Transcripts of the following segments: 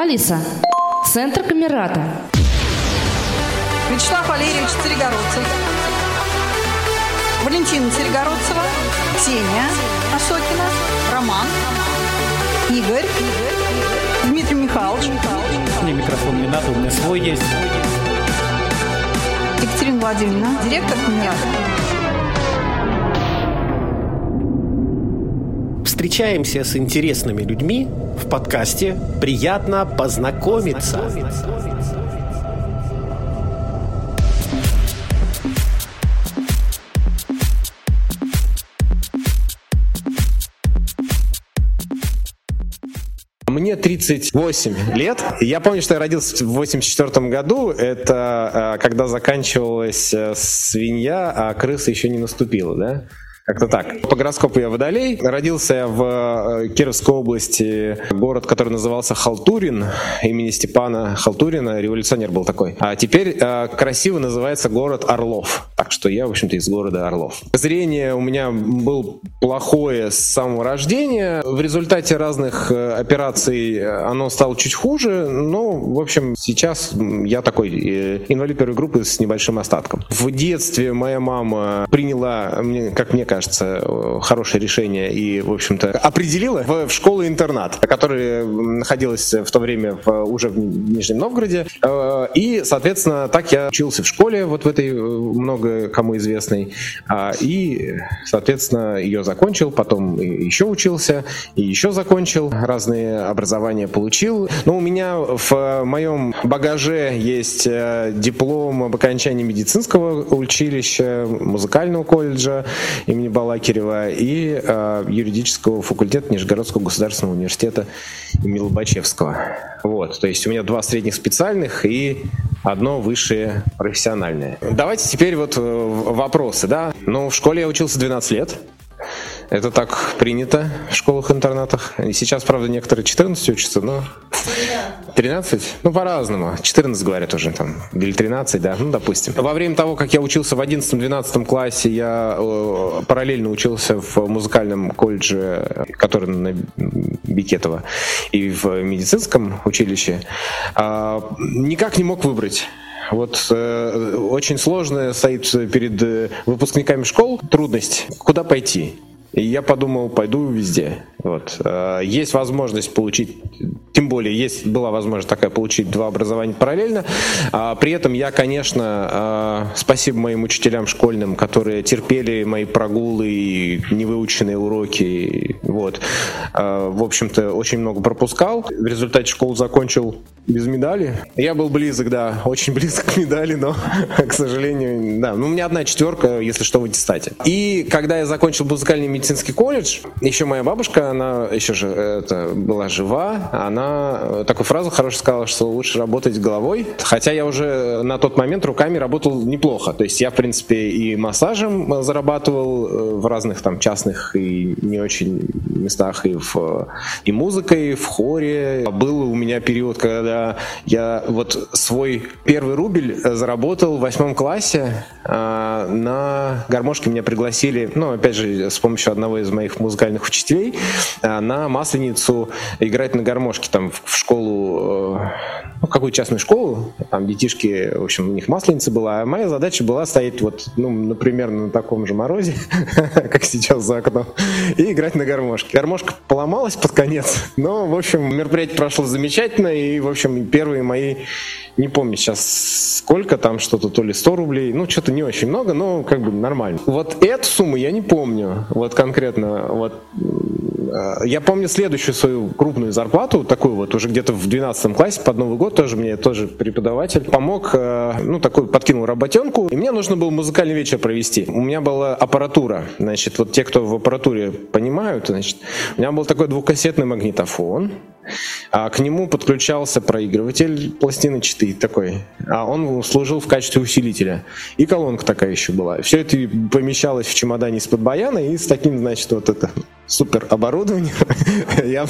Алиса, центр Камерата. Вячеслав Валерьевич Царегородцев. Валентина Царегородцева. Ксения Осокина. Роман. Игорь. Дмитрий Михайлович. Мне микрофон не надо, у меня свой есть. Екатерина Владимировна. Директор Камерата. Встречаемся с интересными людьми в подкасте «Приятно познакомиться». Мне 38 лет. Я помню, что я родился в 84 году. Это э, когда заканчивалась э, свинья, а крыса еще не наступила, да? Как-то так. По гороскопу я водолей. Родился я в э, Кировской области, город, который назывался Халтурин, имени Степана Халтурина, революционер был такой. А теперь э, красиво называется город Орлов. Так что я, в общем-то, из города Орлов. Зрение у меня было плохое с самого рождения. В результате разных э, операций оно стало чуть хуже, но, в общем, сейчас я такой инвалид первой группы с небольшим остатком. В детстве моя мама приняла, как мне кажется, кажется, э, хорошее решение и, в общем-то, определила в, в школу-интернат, которая находилась в то время в, уже в Нижнем Новгороде. Э, и, соответственно, так я учился в школе, вот в этой э, много кому известной. А, и, соответственно, ее закончил, потом еще учился, и еще закончил, разные образования получил. Но у меня в моем багаже есть диплом об окончании медицинского училища, музыкального колледжа имени имени Балакирева и э, юридического факультета Нижегородского государственного университета имени Лобачевского. Вот, то есть у меня два средних специальных и одно высшее профессиональное. Давайте теперь вот э, вопросы, да? Ну, в школе я учился 12 лет. Это так принято в школах-интернатах. И сейчас, правда, некоторые 14 учатся, но... 13? Ну, по-разному. 14, говорят уже там. Или 13, да, ну, допустим. Во время того, как я учился в 11-12 классе, я э, параллельно учился в музыкальном колледже, который на Бикетова, и в медицинском училище. Э, никак не мог выбрать. Вот э, очень сложно стоит перед э, выпускниками школ трудность, куда пойти. И я подумал, пойду везде. Вот. Э, есть возможность получить, тем более есть была возможность такая получить два образования параллельно. А при этом я, конечно, э, спасибо моим учителям школьным, которые терпели мои прогулы и невыученные уроки. Вот. Э, в общем-то, очень много пропускал. В результате школу закончил без медали. Я был близок, да, очень близок к медали, но, к сожалению, да. Ну, у меня одна четверка, если что, в аттестате. И когда я закончил музыкальный медицинский колледж, еще моя бабушка, она еще же это, была жива, она такую фразу хорошо сказала, что лучше работать головой. Хотя я уже на тот момент руками работал неплохо. То есть я, в принципе, и массажем зарабатывал э, в разных там частных и не очень местах, и, в, и музыкой, и в хоре. Был у меня период, когда я вот свой первый рубль заработал в восьмом классе. На гармошке меня пригласили, ну, опять же, с помощью одного из моих музыкальных учителей, а, на Масленицу играть на гармошке там в школу, э, ну, какую частную школу, там детишки, в общем, у них Масленица была, а моя задача была стоять вот, ну, например, на таком же морозе, как сейчас за окном, и играть на гармошке. Гармошка поломалась под конец, но, в общем, мероприятие прошло замечательно, и, в общем, первые мои, не помню сейчас сколько, там что-то то ли 100 рублей, ну, что-то не очень много, но как бы нормально. Вот эту сумму я не помню, вот конкретно, вот э, я помню следующую свою крупную зарплату, такую вот уже где-то в 12 классе под Новый год тоже мне тоже преподаватель помог, э, ну такой подкинул работенку, и мне нужно было музыкальный вечер провести. У меня была аппаратура, значит, вот те, кто в аппаратуре понимают, значит, у меня был такой двухкассетный магнитофон, а к нему подключался проигрыватель пластиночный такой, а он служил в качестве усилителя. И колонка такая еще была. Все это помещалось в чемодане из-под баяна, и с таким, значит, вот это супер оборудование. я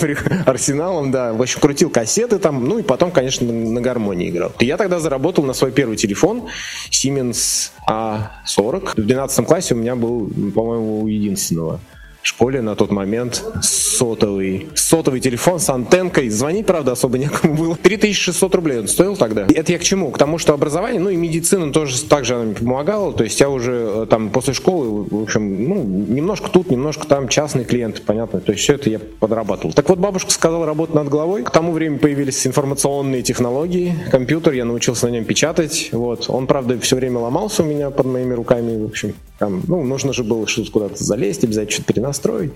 арсеналом, да, в общем, крутил кассеты там, ну и потом, конечно, на гармонии играл. Я тогда заработал на свой первый телефон Siemens A40. В 12 классе у меня был, по-моему, у единственного школе на тот момент сотовый. Сотовый телефон с антенкой. Звонить, правда, особо некому было. 3600 рублей он стоил тогда. Это я к чему? К тому, что образование, ну и медицина тоже так же она мне помогала. То есть я уже э, там после школы, в общем, ну, немножко тут, немножко там частные клиенты, понятно. То есть все это я подрабатывал. Так вот, бабушка сказала работать над головой. К тому времени появились информационные технологии. Компьютер, я научился на нем печатать. Вот. Он, правда, все время ломался у меня под моими руками. В общем, там, ну, нужно же было что-то куда-то залезть, обязательно что-то перенастроить.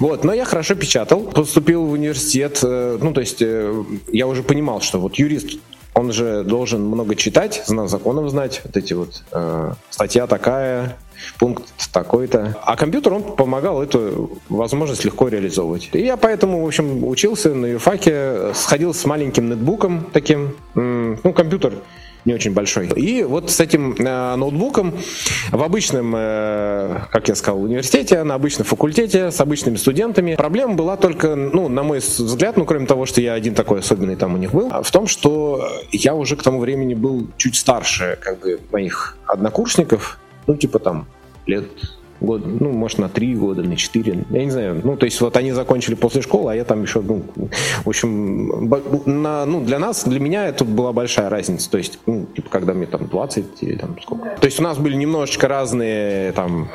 Вот, но я хорошо печатал, поступил в университет, э, ну, то есть э, я уже понимал, что вот юрист, он же должен много читать, знать законов знать, вот эти вот э, статья такая, пункт такой-то. А компьютер, он помогал эту возможность легко реализовывать. И я поэтому, в общем, учился на юрфаке, сходил с маленьким нетбуком таким, ну, компьютер не очень большой. И вот с этим э, ноутбуком в обычном, э, как я сказал, университете, на обычном факультете, с обычными студентами, проблема была только, ну, на мой взгляд, ну, кроме того, что я один такой особенный там у них был, в том, что я уже к тому времени был чуть старше, как бы, моих однокурсников, ну, типа там лет год, ну, может, на три года, на четыре, я не знаю. Ну, то есть вот они закончили после школы, а я там еще, ну, в общем, на, ну, для нас, для меня это была большая разница. То есть, ну, типа, когда мне там 20 или там сколько. То есть у нас были немножечко разные там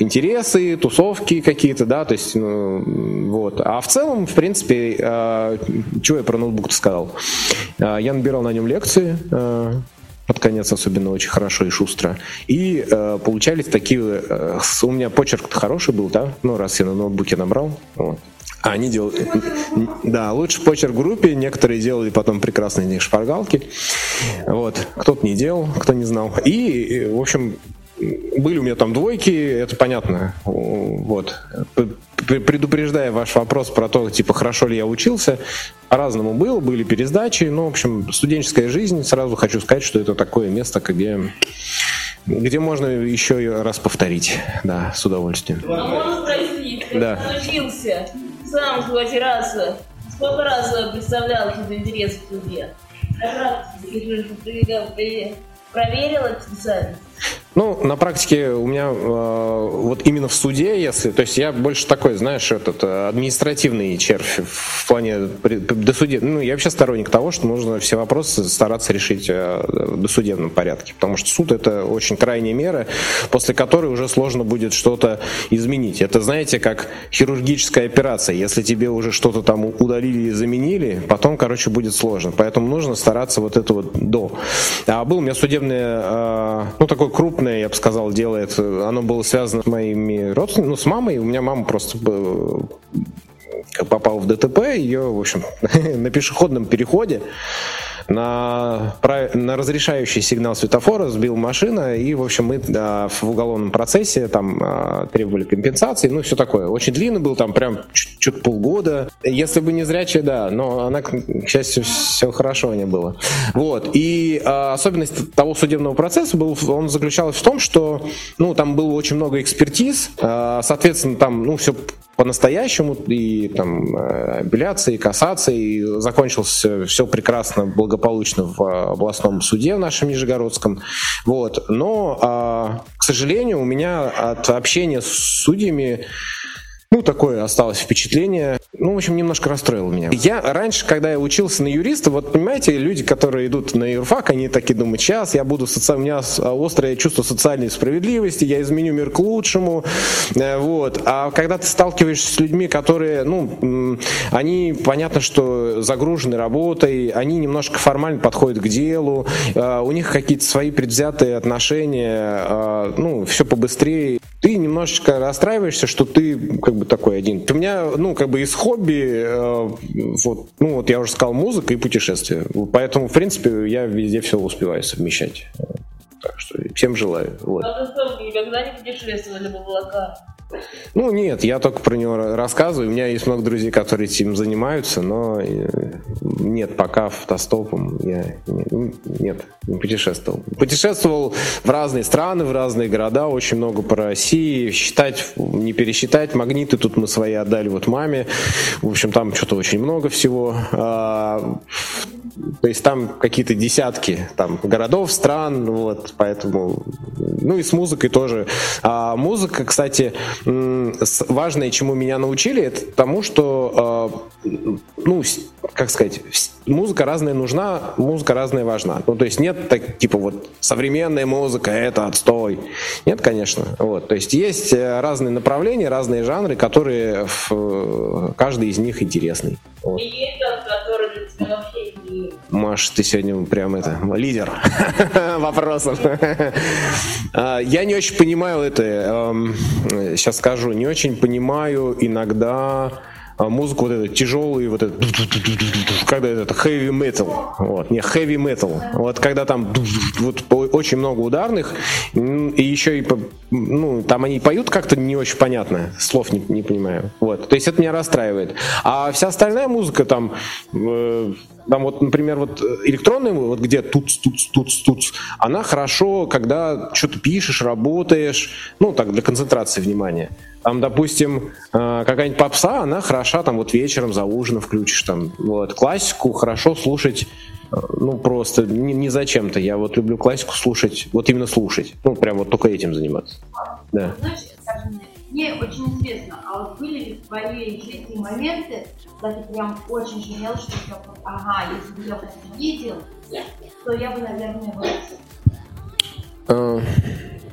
интересы, тусовки какие-то, да, то есть, ну, вот. А в целом, в принципе, э, чего я про ноутбук сказал? Э, я набирал на нем лекции, э, под конец особенно очень хорошо и шустро. И э, получались такие... Э, у меня почерк хороший был, да? Ну, раз я на ноутбуке набрал. Вот. А они делали... Да, лучше почерк в группе. Некоторые делали потом прекрасные шпаргалки. Вот. Кто-то не делал, кто не знал. И, в общем, были у меня там двойки, это понятно. Вот. Предупреждая ваш вопрос про то, типа, хорошо ли я учился, по-разному было, были пересдачи, но, в общем, студенческая жизнь, сразу хочу сказать, что это такое место, где, где можно еще раз повторить, да, с удовольствием. А можно спросить, да. учился сам сколько раз, сколько раз представлял этот интерес в суде? Проверил эту специальность? Ну, на практике у меня э, вот именно в суде, если, то есть я больше такой, знаешь, этот э, административный червь в плане досудеб... Ну, я вообще сторонник того, что нужно все вопросы стараться решить э, в досудебном порядке, потому что суд это очень крайняя мера, после которой уже сложно будет что-то изменить. Это, знаете, как хирургическая операция. Если тебе уже что-то там удалили и заменили, потом, короче, будет сложно. Поэтому нужно стараться вот это вот до. А был у меня судебное, э, ну, такой крупный крупное, я бы сказал, делает. Оно было связано с моими родственниками, ну, с мамой. У меня мама просто попала в ДТП, ее, в общем, на пешеходном переходе на, на разрешающий сигнал светофора сбил машина, и, в общем, мы да, в уголовном процессе там а, требовали компенсации, ну, все такое. Очень длинный был, там прям чуть полгода. Если бы не зрячая, да, но она, к счастью, все хорошо не было. Вот. И а, особенность того судебного процесса был, он заключался в том, что, ну, там было очень много экспертиз, а, соответственно, там, ну, все по-настоящему, и там э, апелляции, кассации, закончилось все, прекрасно, благополучно в областном суде в нашем Нижегородском. Вот. Но, а, к сожалению, у меня от общения с судьями ну, такое осталось впечатление. Ну, в общем, немножко расстроило меня. Я раньше, когда я учился на юриста, вот понимаете, люди, которые идут на юрфак, они такие думают, сейчас я буду, соци... у меня острое чувство социальной справедливости, я изменю мир к лучшему, э, вот. А когда ты сталкиваешься с людьми, которые, ну, они, понятно, что загружены работой, они немножко формально подходят к делу, э, у них какие-то свои предвзятые отношения, э, ну, все побыстрее. Ты немножечко расстраиваешься, что ты как бы такой один. У меня, ну, как бы из хобби, э, вот, ну, вот я уже сказал, музыка и путешествия. Поэтому, в принципе, я везде все успеваю совмещать. Так что всем желаю. Вот. А вы что, никогда не путешествовали по облакам? Ну, нет, я только про него рассказываю. У меня есть много друзей, которые этим занимаются, но э, нет, пока автостопом я ну, нет, не путешествовал. Путешествовал в разные страны, в разные города, очень много по России. Считать, не пересчитать. Магниты тут мы свои отдали вот маме. В общем, там что-то очень много всего. То есть там какие-то десятки там, городов, стран, вот, поэтому Ну и с музыкой тоже. А музыка, кстати, важное, чему меня научили, это тому, что, а, ну, как сказать, музыка разная нужна, музыка разная важна. Ну, то есть нет так, типа вот современная музыка это отстой. Нет, конечно. Вот. То есть есть э, разные направления, разные жанры, которые в, каждый из них интересный. Вот. И есть который для тебя вообще. Маш, ты сегодня прям это лидер вопросов. А, я не очень понимаю это. Сейчас эм, скажу, не очень понимаю иногда а музыку вот эту тяжелый, вот этот, когда это heavy metal, вот, не heavy metal, вот когда там вот очень много ударных, и еще и, ну, там они поют как-то не очень понятно, слов не, не понимаю, вот, то есть это меня расстраивает. А вся остальная музыка там, э, там вот, например, вот электронная, вот где тут, тут, тут, тут, она хорошо, когда что-то пишешь, работаешь, ну, так, для концентрации внимания. Там, допустим, э, какая-нибудь попса, она хороша там вот вечером за ужином включишь там. Вот. Классику хорошо слушать, э, ну просто не, не зачем-то. Я вот люблю классику слушать, вот именно слушать. Ну прям вот только этим заниматься. Да. Знаешь, мне очень интересно, а вот были ли в твоей жизни моменты, когда ты прям очень жалел, что ага, если бы я это видел, то я бы, наверное, вырос.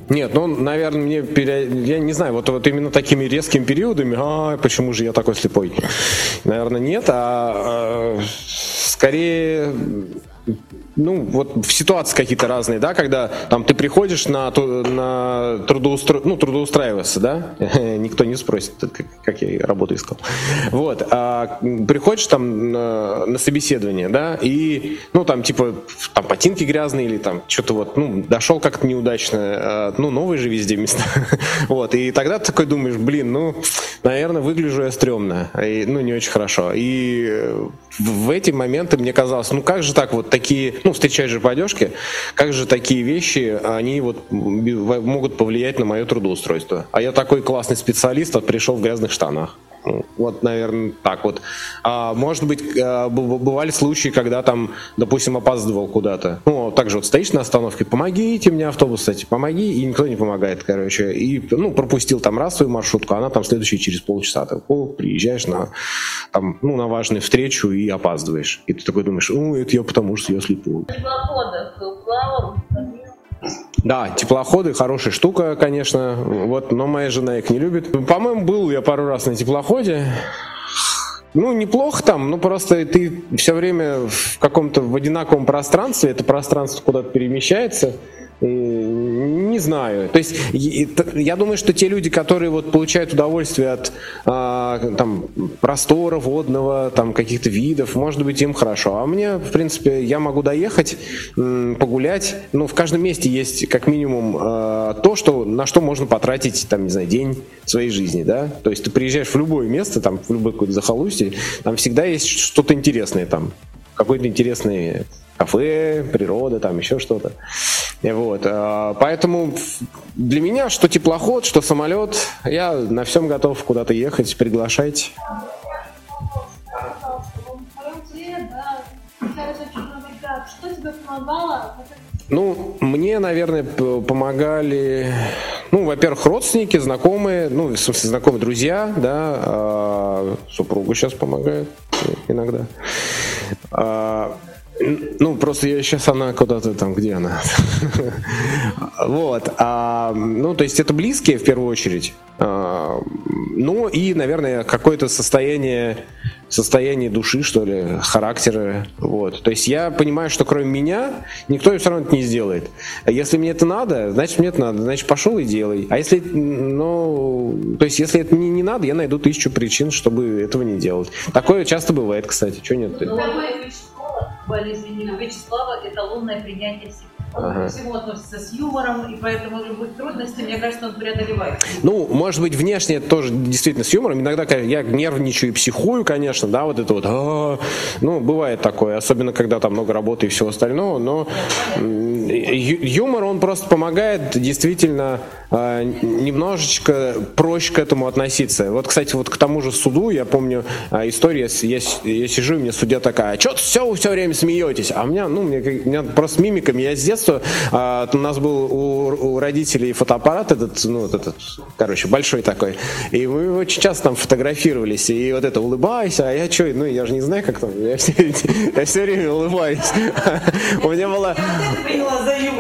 Нет, ну, наверное, мне пере... я не знаю, вот, вот именно такими резкими периодами, а почему же я такой слепой? Наверное, нет, а, а скорее ну, вот в ситуации какие-то разные, да, когда там ты приходишь на, на трудоустро... ну, трудоустраиваться, да, никто не спросит, как, как я работу искал. Вот, а приходишь там на, на собеседование, да, и, ну, там, типа, там ботинки грязные или там что-то вот, ну, дошел как-то неудачно, а, ну, новые же везде места. вот, и тогда ты такой думаешь, блин, ну, наверное, выгляжу я стрёмно, и, ну, не очень хорошо. И в эти моменты мне казалось, ну, как же так вот такие ну, встречаешь же по одежке, как же такие вещи, они вот могут повлиять на мое трудоустройство. А я такой классный специалист, а пришел в грязных штанах. Вот, наверное, так вот. А, может быть, а, бывали случаи, когда там, допустим, опаздывал куда-то. Ну, также вот стоишь на остановке, помогите мне автобус, кстати, помоги, и никто не помогает, короче. И, ну, пропустил там раз свою маршрутку, а она там следующая через полчаса. Ты приезжаешь на, там, ну, на важную встречу и опаздываешь. И ты такой думаешь, ну, это я потому, что я слепой. плавал, да, теплоходы хорошая штука, конечно. Вот, но моя жена их не любит. По-моему, был я пару раз на теплоходе. Ну, неплохо там, но просто ты все время в каком-то в одинаковом пространстве, это пространство куда-то перемещается. Не знаю. То есть я думаю, что те люди, которые вот получают удовольствие от а, там, простора водного, там каких-то видов, может быть, им хорошо. А мне, в принципе, я могу доехать, погулять. Ну, в каждом месте есть как минимум а, то, что, на что можно потратить, там, не знаю, день своей жизни, да. То есть ты приезжаешь в любое место, там, в любое какое-то захолустье, там всегда есть что-то интересное там какой-то интересный кафе, природа, там еще что-то. Вот. А, поэтому для меня что теплоход, что самолет, я на всем готов куда-то ехать, приглашать. Ну, мне, наверное, помогали, ну, во-первых, родственники, знакомые, ну, в смысле, знакомые друзья, да, а, супруга сейчас помогает иногда. А, ну, просто я сейчас она куда-то там, где она? Вот. А, ну, то есть это близкие в первую очередь. А, ну и, наверное, какое-то состояние, состояние души, что ли, характера. Вот. То есть я понимаю, что кроме меня никто все равно это не сделает. Если мне это надо, значит мне это надо. Значит, пошел и делай. А если, ну, то есть если это не, не надо, я найду тысячу причин, чтобы этого не делать. Такое часто бывает, кстати. Чего нет? Ну, болезни у Вячеслава это лунное принятие всего. Он ага. ко всему относится с юмором, и поэтому любых трудностей, мне кажется, он преодолевает. Ну, может быть, внешне тоже действительно с юмором. Иногда я нервничаю и психую, конечно, да, вот это вот. А-а-а. Ну, бывает такое, особенно когда там много работы и всего остального, но юмор, он просто помогает действительно э, немножечко проще к этому относиться. Вот, кстати, вот к тому же суду, я помню э, историю, я, я сижу, и мне судья такая, а что все все время смеетесь? А у меня, ну, мне, у меня просто мимиками, я с детства детства у нас был у, родителей фотоаппарат этот, ну, вот этот, короче, большой такой. И мы очень часто там фотографировались. И вот это улыбайся, а я что, ну, я же не знаю, как там. Я все, я все время улыбаюсь. У меня была...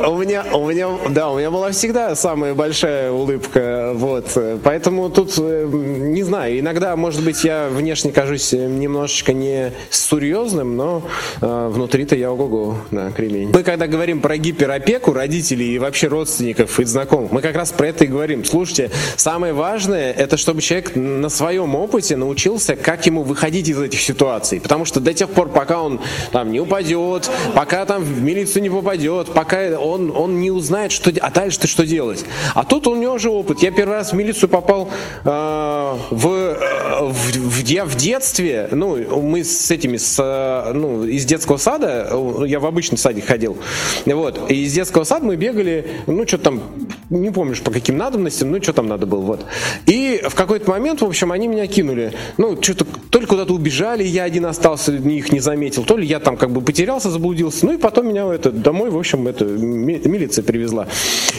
У меня, у меня, да, у меня была всегда самая большая улыбка, вот. Поэтому тут, э, не знаю, иногда, может быть, я внешне кажусь немножечко не серьезным, но э, внутри-то я ого-го, да, кремень. Мы когда говорим про гиперопеку родителей и вообще родственников и знакомых, мы как раз про это и говорим. Слушайте, самое важное, это чтобы человек на своем опыте научился, как ему выходить из этих ситуаций. Потому что до тех пор, пока он там не упадет, пока там в милицию не попадет, пока он, он не узнает, что, а дальше-то что делать. А тут у него уже опыт. Я первый раз в милицию попал э, в, в, в, я в детстве, ну, мы с этими, с, ну, из детского сада, я в обычный садик ходил, вот, и из детского сада мы бегали, ну, что там, не помнишь по каким надобностям, ну, что там надо было, вот. И в какой-то момент, в общем, они меня кинули, ну, что-то, то ли куда-то убежали, я один остался, их не заметил, то ли я там как бы потерялся, заблудился, ну, и потом меня это, домой, в общем, это, милиция привезла.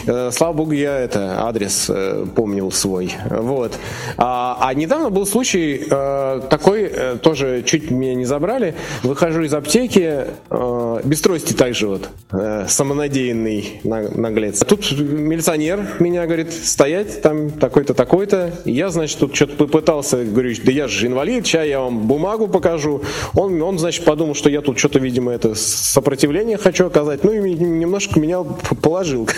Э, слава богу, я это, адрес э, помнил свой, вот. А, а недавно был случай э, такой, тоже чуть меня не забрали, выхожу из аптеки, без трости также вот, самонадеянный наглец. Тут милиционер меня говорит, стоять, там такой-то, такой-то, я, значит, тут что-то попытался, говорю, да я же инвалид, сейчас я вам бумагу покажу. Он, он значит, подумал, что я тут что-то, видимо, это сопротивление хочу оказать. Ну и немножко меня положил.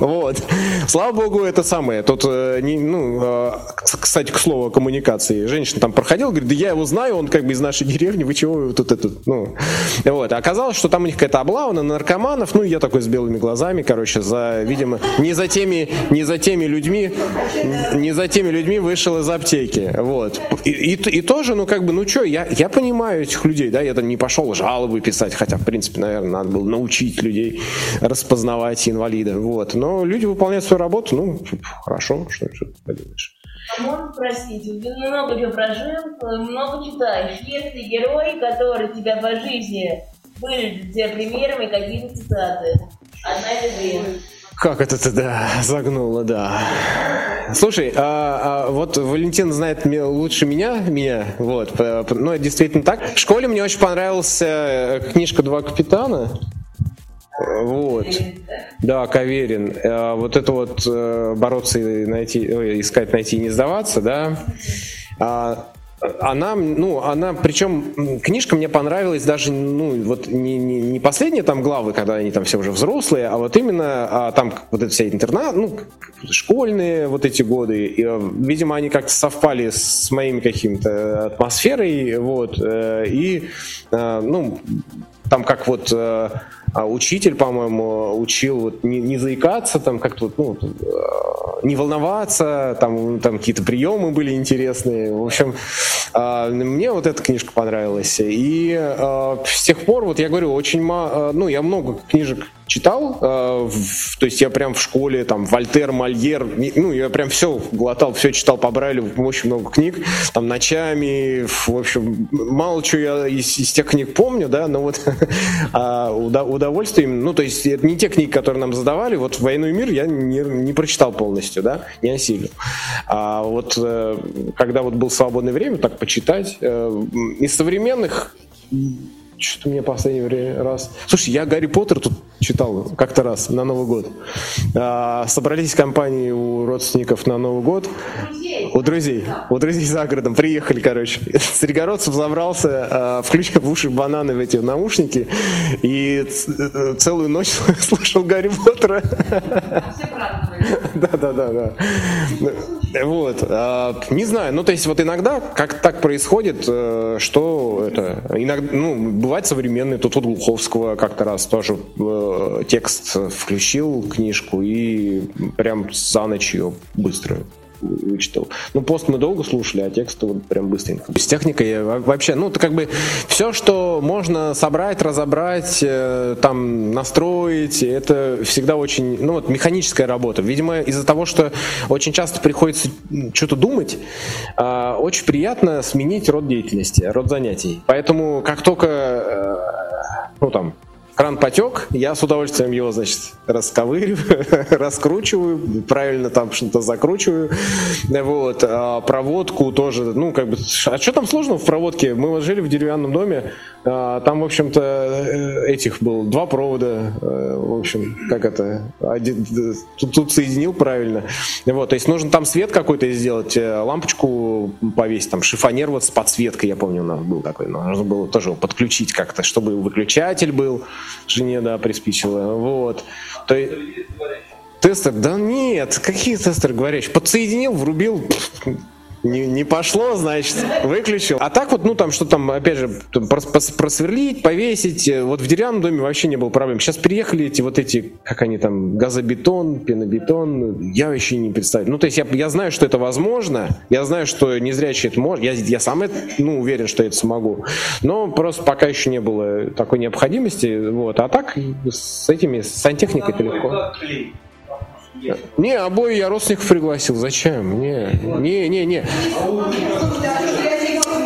Вот. Слава богу, это самое. Тут, э, ну, э, кстати, к слову о коммуникации. Женщина там проходила, говорит, да я его знаю, он как бы из нашей деревни, вы чего тут это, ну. Вот. А оказалось, что там у них какая-то облава на наркоманов, ну, я такой с белыми глазами, короче, за, видимо, не за теми, не за теми людьми, не за теми людьми вышел из аптеки. Вот. И, и, и тоже, ну, как бы, ну, что, я, я понимаю этих людей, да, я там не пошел жалобы писать, хотя, в принципе, наверное, надо было научить людей распознавать инвалида, вот. Но люди выполняют свою работу, ну, хорошо, что, что поделаешь. А можно спросить, ты много чего прожил, много читаешь. Есть ли герой, который тебя по жизни были для тебя примером и какие-то цитаты? Одна или две? Как это ты, да, загнуло, да. Слушай, а, а, вот Валентин знает лучше меня, меня, вот, ну, это действительно так. В школе мне очень понравилась э, книжка «Два капитана», вот. Да, Каверин. Э, вот это вот э, бороться и найти, искать, найти и не сдаваться, да. Она, ну, она, причем книжка мне понравилась даже, ну, вот не, не, не последние там главы, когда они там все уже взрослые, а вот именно а, там вот это все интернат, ну, школьные вот эти годы, и, э, видимо, они как-то совпали с моими какими-то атмосферой, вот, и, ну, там как вот а учитель, по-моему, учил вот не, не заикаться, там как-то ну, э, не волноваться, там, там какие-то приемы были интересные. В общем, мне вот эта книжка понравилась. И а, с тех пор, вот я говорю, очень мало, ну, я много книжек читал, э, в, то есть я прям в школе, там, Вольтер, Мольер, ну, я прям все глотал, все читал по Брайлю, очень много книг, там, ночами, в общем, мало чего я из, из тех книг помню, да, но вот а, удовольствие именно, ну, то есть это не те книги, которые нам задавали, вот «Войну и мир» я не, не прочитал полностью, да, не осилил. А вот э, когда вот был свободное время, так почитать, э, из современных что-то мне последний раз... Слушай, я Гарри Поттер тут читал как-то раз на Новый год. А, собрались компании у родственников на Новый год. У друзей. У друзей за городом. Приехали, короче. Стригородцев забрался, а, включил в уши бананы в эти наушники и целую ночь слушал Гарри Поттера. Да, да, да, да. Вот. А, не знаю, ну то есть вот иногда как так происходит, э, что это... Иногда, ну, бывает современный, тут вот Глуховского как-то раз тоже э, текст включил, книжку, и прям за ночь ее быстро вычитал. Ну, пост мы долго слушали, а текст вот прям быстренько. С техникой вообще, ну, это как бы все, что можно собрать, разобрать, э, там, настроить, это всегда очень, ну, вот механическая работа. Видимо, из-за того, что очень часто приходится что-то думать, э, очень приятно сменить род деятельности, род занятий. Поэтому, как только, э, ну, там, кран потек, я с удовольствием его, значит, расковыриваю, раскручиваю, правильно там что-то закручиваю. Вот. А проводку тоже, ну, как бы, а что там сложного в проводке? Мы вот жили в деревянном доме, там, в общем-то, э, этих был два провода, э, в общем, как это, один, тут, тут соединил правильно. Вот, то есть нужно там свет какой-то сделать, э, лампочку повесить, там шифонер вот с подсветкой, я помню, у нас был такой, нужно было тоже его подключить как-то, чтобы выключатель был, жене, да, приспичило, вот. То есть... Тестер? Да нет, какие тестеры говорящие? Подсоединил, врубил, не, не пошло, значит, выключил. А так вот, ну там что там, опять же, просверлить, повесить. Э, вот в деревянном доме вообще не было проблем. Сейчас приехали эти вот эти, как они там, газобетон, пенобетон. Я вообще не представляю. Ну то есть я, я знаю, что это возможно. Я знаю, что незрячий это может. Я, я сам это, ну, уверен, что я это смогу. Но просто пока еще не было такой необходимости. Вот. А так с этими, с сантехникой это легко. Не, обои я родственников пригласил. Зачем? Не, не, не, не.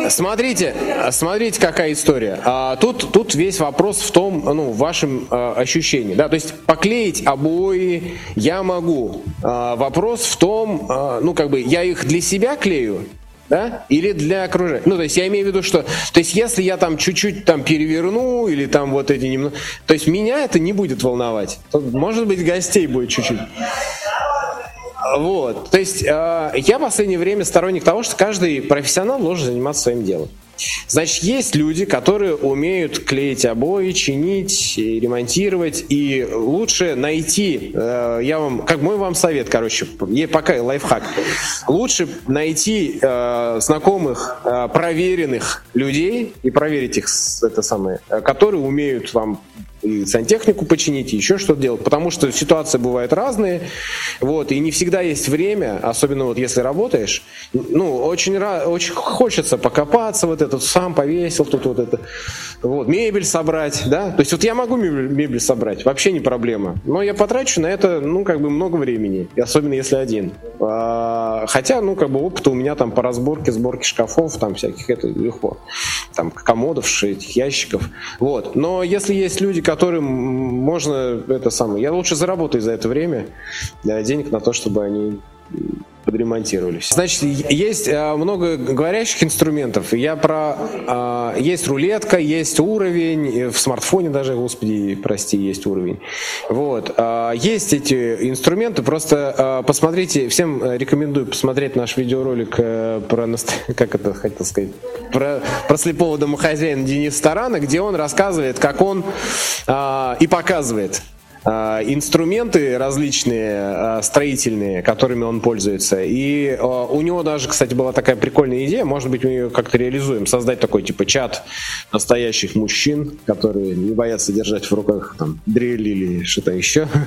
Смотрите, смотрите, какая история. А, тут, тут весь вопрос в том, ну, в вашем а, ощущении. Да? То есть поклеить обои я могу. А, вопрос в том, а, ну, как бы я их для себя клею, да, или для окружения. Ну, то есть я имею в виду, что, то есть если я там чуть-чуть там переверну или там вот эти немного, то есть меня это не будет волновать. Может быть, гостей будет чуть-чуть. Вот, то есть э, я в последнее время сторонник того, что каждый профессионал должен заниматься своим делом. Значит, есть люди, которые умеют клеить обои, чинить, ремонтировать, и лучше найти, э, я вам, как мой вам совет, короче, пока лайфхак, лучше найти э, знакомых, э, проверенных людей и проверить их, это самое, которые умеют вам и сантехнику починить, и еще что-то делать, потому что ситуации бывают разные, вот, и не всегда есть время, особенно вот если работаешь, ну, очень, очень хочется покопаться, вот этот сам повесил, тут вот это, вот, мебель собрать, да, то есть вот я могу мебель, мебель собрать, вообще не проблема, но я потрачу на это, ну, как бы много времени, и особенно если один, а, хотя, ну, как бы опыта у меня там по разборке, сборке шкафов, там всяких, это легко, там комодов, этих ящиков, вот, но если есть люди, которым можно это самое. Я лучше заработаю за это время денег на то, чтобы они подремонтировались. Значит, есть э, много говорящих инструментов. Я про... Э, есть рулетка, есть уровень, в смартфоне даже, господи, прости, есть уровень. Вот. Э, есть эти инструменты, просто посмотрите, всем рекомендую посмотреть наш видеоролик про... Как это хотел сказать? Про, про слепого домохозяина Дениса Тарана, где он рассказывает, как он и показывает, а, инструменты различные а, строительные, которыми он пользуется. И а, у него даже, кстати, была такая прикольная идея, может быть, мы ее как-то реализуем, создать такой типа чат настоящих мужчин, которые не боятся держать в руках там дрель или что-то еще.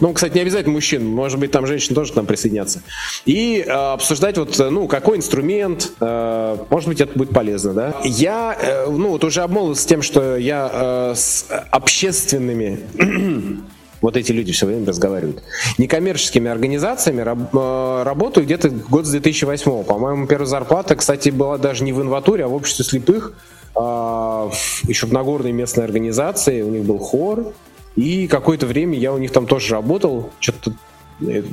Ну, кстати, не обязательно мужчин, может быть, там женщины тоже к нам присоединятся. И обсуждать вот, ну, какой инструмент, может быть, это будет полезно, да. Я, э, ну, вот уже обмолвился тем, что я с общественными вот эти люди все время разговаривают. Некоммерческими организациями раб, э, работаю где-то год с 2008. По-моему, первая зарплата, кстати, была даже не в инватуре, а в обществе слепых. Э, еще в Нагорной местной организации, у них был хор. И какое-то время я у них там тоже работал, что-то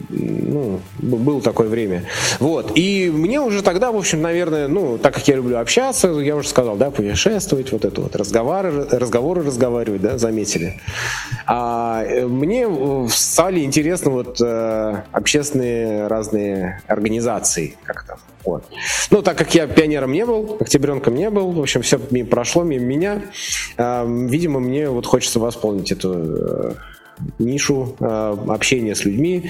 ну, было такое время. Вот. И мне уже тогда, в общем, наверное, ну, так как я люблю общаться, я уже сказал, да, путешествовать, вот это вот, разговоры, разговоры разговаривать, да, заметили. А э, мне стали интересны вот э, общественные разные организации, как там, вот. Ну, так как я пионером не был, октябренком не был, в общем, все прошло мимо меня, э, видимо, мне вот хочется восполнить эту э, нишу э, общения с людьми.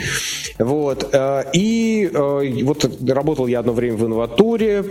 Вот. Э, и э, вот работал я одно время в инватуре,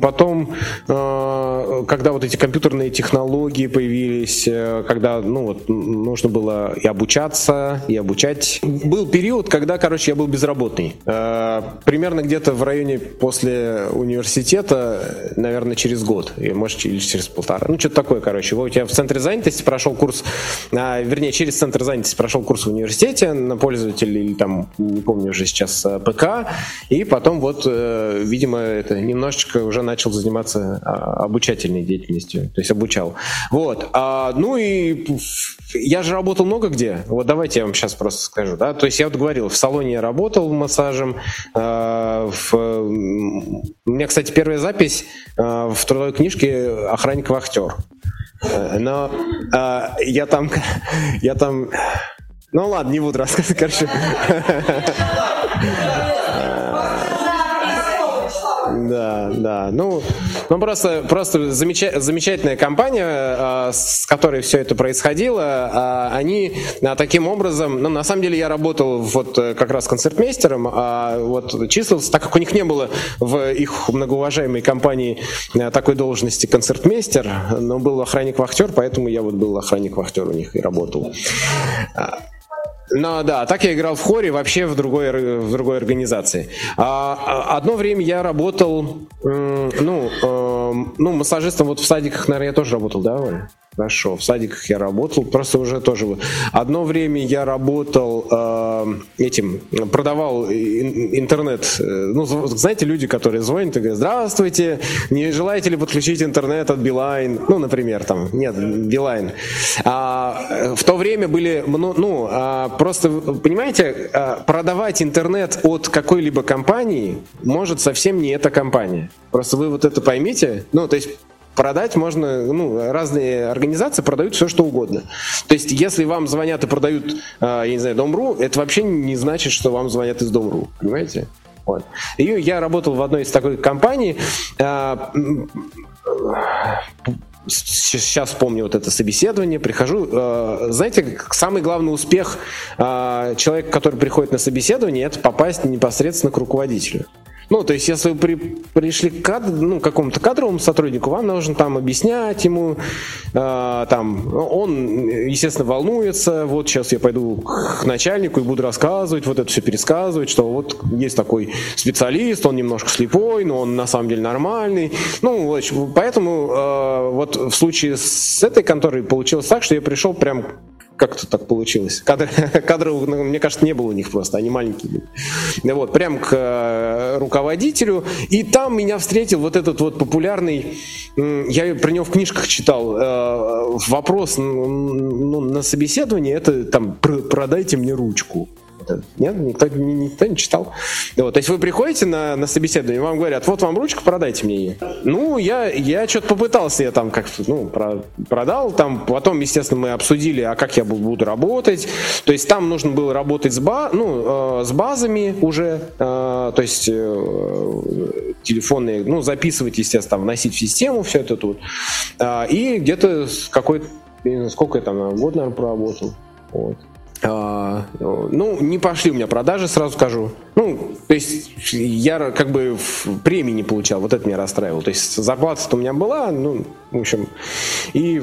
потом, когда вот эти компьютерные технологии появились, когда ну, вот, нужно было и обучаться, и обучать. Был период, когда, короче, я был безработный. Примерно где-то в районе после университета, наверное, через год, может, или через полтора. Ну, что-то такое, короче. Вот я в центре занятости прошел курс, вернее, через центр занятости есть прошел курс в университете на пользователя или там, не помню уже сейчас, э, ПК, и потом вот, э, видимо, это немножечко уже начал заниматься а, обучательной деятельностью, то есть обучал. Вот. А, ну и я же работал много где. Вот давайте я вам сейчас просто скажу. Да? То есть я вот говорил, в салоне я работал массажем. Э, в... У меня, кстати, первая запись в трудовой книжке «Охранник-вахтер». Э, но э, я там... Я там... Ну ладно, не буду рассказывать, короче. Да, да. Ну, ну просто, просто замеча- замечательная компания, э, с которой все это происходило. Э, они э, таким образом, ну, на самом деле я работал вот э, как раз концертмейстером, а вот числился, так как у них не было в их многоуважаемой компании э, такой должности концертмейстер, но был охранник-вахтер, поэтому я вот был охранник-вахтер у них и работал. Ну да, так я играл в хоре вообще в другой, в другой организации. А, а одно время я работал, ну, э, ну, массажистом вот в садиках, наверное, я тоже работал, да, Валя? Хорошо, в садиках я работал, просто уже тоже. Одно время я работал э, этим, продавал интернет. Э, ну, знаете, люди, которые звонят и говорят, здравствуйте, не желаете ли подключить интернет от Билайн? Ну, например, там, нет, Билайн. А, э, в то время были, ну, а, просто, понимаете, а, продавать интернет от какой-либо компании может совсем не эта компания. Просто вы вот это поймите. Ну, то есть продать можно, ну, разные организации продают все, что угодно. То есть, если вам звонят и продают, а, я не знаю, Дом.ру, это вообще не значит, что вам звонят из Дом.ру, понимаете? Вот. И я работал в одной из такой компаний, сейчас помню вот это собеседование, прихожу, а, знаете, самый главный успех человека, который приходит на собеседование, это попасть непосредственно к руководителю. Ну, то есть, если вы при, пришли к кадр, ну, какому-то кадровому сотруднику, вам нужно там объяснять ему, э, там, он, естественно, волнуется, вот сейчас я пойду к начальнику и буду рассказывать, вот это все пересказывать, что вот есть такой специалист, он немножко слепой, но он на самом деле нормальный. Ну, вот, поэтому э, вот в случае с этой конторой получилось так, что я пришел прям как-то так получилось. Кадры, кадры, ну, мне кажется, не было у них просто, они маленькие были. Вот, прям к э, руководителю. И там меня встретил вот этот вот популярный, я про него в книжках читал, э, вопрос ну, на собеседовании, это там «продайте мне ручку». Нет, никто, никто не читал. Вот, то есть вы приходите на, на собеседование, вам говорят, вот вам ручка, продайте мне ее. Ну, я, я что-то попытался, я там как-то, ну, про, продал, там, потом, естественно, мы обсудили, а как я буду работать. То есть там нужно было работать с, ба, ну, э, с базами уже, э, то есть э, телефонные, ну, записывать, естественно, вносить в систему все это тут. Э, и где-то какой-то, сколько я там, год, наверное, проработал. Вот. А, ну, не пошли у меня продажи, сразу скажу. Ну, то есть я как бы премии не получал, вот это меня расстраивало. То есть зарплата-то у меня была, ну, в общем, и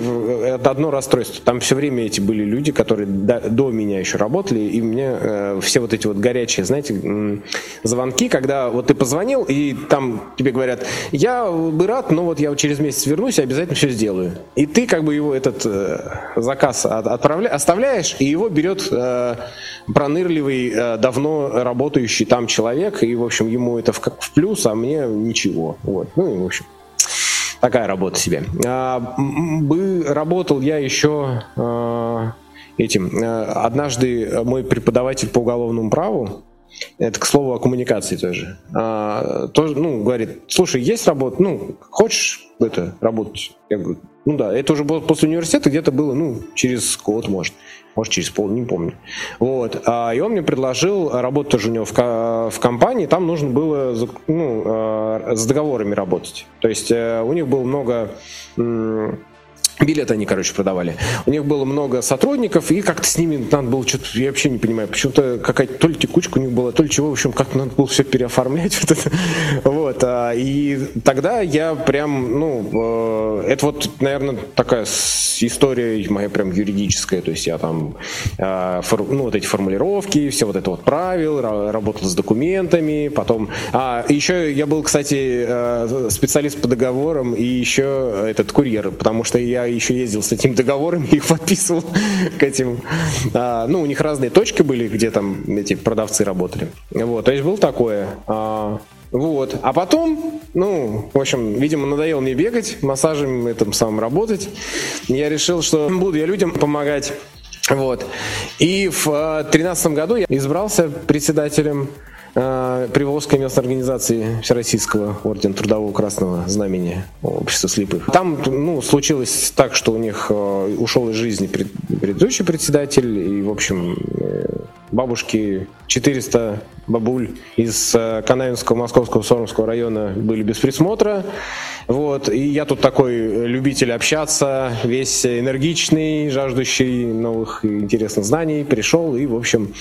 это одно расстройство. Там все время эти были люди, которые до, меня еще работали, и мне э, все вот эти вот горячие, знаете, звонки, когда вот ты позвонил, и там тебе говорят, я бы рад, но вот я через месяц вернусь и обязательно все сделаю. И ты как бы его этот э, заказ отправля, оставляешь, и его берет э, пронырливый, э, давно работающий там человек, и, в общем, ему это в, в плюс, а мне ничего. Вот. Ну и, в общем, такая работа себе. А, бы, работал я еще а, этим. А, однажды мой преподаватель по уголовному праву, это, к слову, о коммуникации тоже. А, тоже, ну, говорит, слушай, есть работа, ну, хочешь это работать? Я говорю, ну да, это уже было после университета, где-то было, ну, через год, может может через пол, не помню. Вот. А, и он мне предложил работать тоже у него в, в компании, там нужно было ну, а, с договорами работать. То есть э, у них было много Билеты они, короче, продавали. У них было много сотрудников, и как-то с ними надо было что-то, я вообще не понимаю, почему-то какая-то то ли текучка у них была, то ли чего, в общем, как-то надо было все переоформлять. Вот, это. вот а, и тогда я прям, ну, э, это вот, наверное, такая история моя прям юридическая, то есть я там, э, ну, вот эти формулировки, все вот это вот правил, работал с документами, потом, а, еще я был, кстати, э, специалист по договорам и еще этот курьер, потому что я еще ездил с этими договорами, их подписывал к этим. А, ну, у них разные точки были, где там эти продавцы работали. Вот, то есть было такое. А, вот. А потом, ну, в общем, видимо, надоело мне бегать, массажем этим самым работать. Я решил, что буду я людям помогать. Вот. И в 2013 э, году я избрался председателем Приволжской местной организации Всероссийского ордена Трудового Красного Знамени Общества слепых. Там ну, случилось так, что у них э, ушел из жизни предыдущий председатель, и, в общем, бабушки 400 бабуль из э, Канавинского, Московского, Сормского района были без присмотра. Вот. И я тут такой любитель общаться, весь энергичный, жаждущий новых интересных знаний, пришел и, в общем,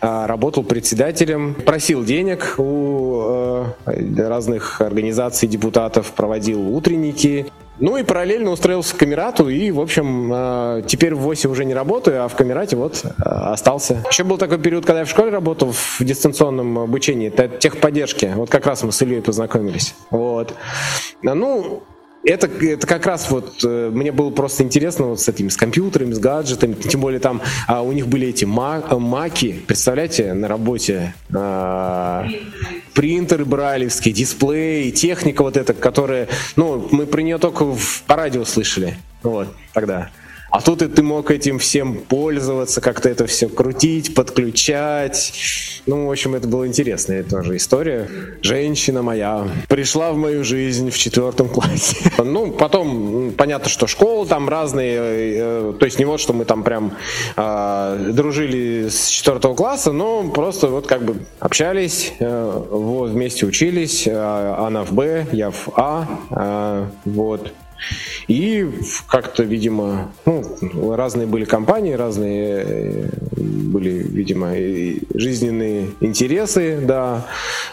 э, работал председателем, просил денег у э, разных организаций, депутатов, проводил утренники. Ну и параллельно устроился в Камерату, и, в общем, э, теперь в ВОСе уже не работаю, а в Камерате вот э, остался. Еще был такой период, когда я в школе работал в дистанционном обучении, это техподдержки. Вот как раз мы с Ильей познакомились. Вот. Ну, это, это как раз вот э, мне было просто интересно вот с этими, с компьютерами, с гаджетами, тем более там а, у них были эти маки, представляете, на работе. А, принтеры бралевские, дисплеи, техника вот эта, которая, ну, мы про нее только в, по радио слышали, вот, тогда. А тут и ты мог этим всем пользоваться, как-то это все крутить, подключать. Ну, в общем, это была интересная тоже история. Женщина моя пришла в мою жизнь в четвертом классе. Ну, потом, понятно, что школы там разные. Э, то есть не вот, что мы там прям э, дружили с четвертого класса, но просто вот как бы общались, э, вот, вместе учились. Э, она в Б, я в А. Э, вот. И как-то, видимо, ну, разные были компании, разные э, были, видимо, жизненные интересы, да.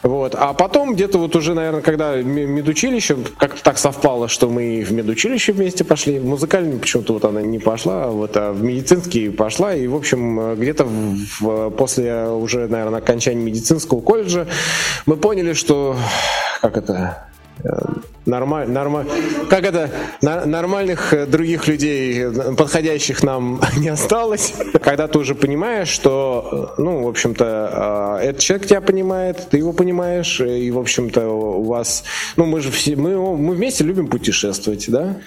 Вот. А потом где-то вот уже, наверное, когда медучилище, как-то так совпало, что мы в медучилище вместе пошли. В музыкальный почему-то вот она не пошла, вот, а в медицинский пошла. И, в общем, где-то в, после уже, наверное, окончания медицинского колледжа мы поняли, что как это Нормаль, нормаль, как это, нормальных э, других людей, э, подходящих нам не осталось. Когда ты уже понимаешь, что, э, ну, в общем-то, этот человек тебя понимает, ты его понимаешь, и, в общем-то, у вас, ну, мы же все, мы, мы вместе любим путешествовать, да?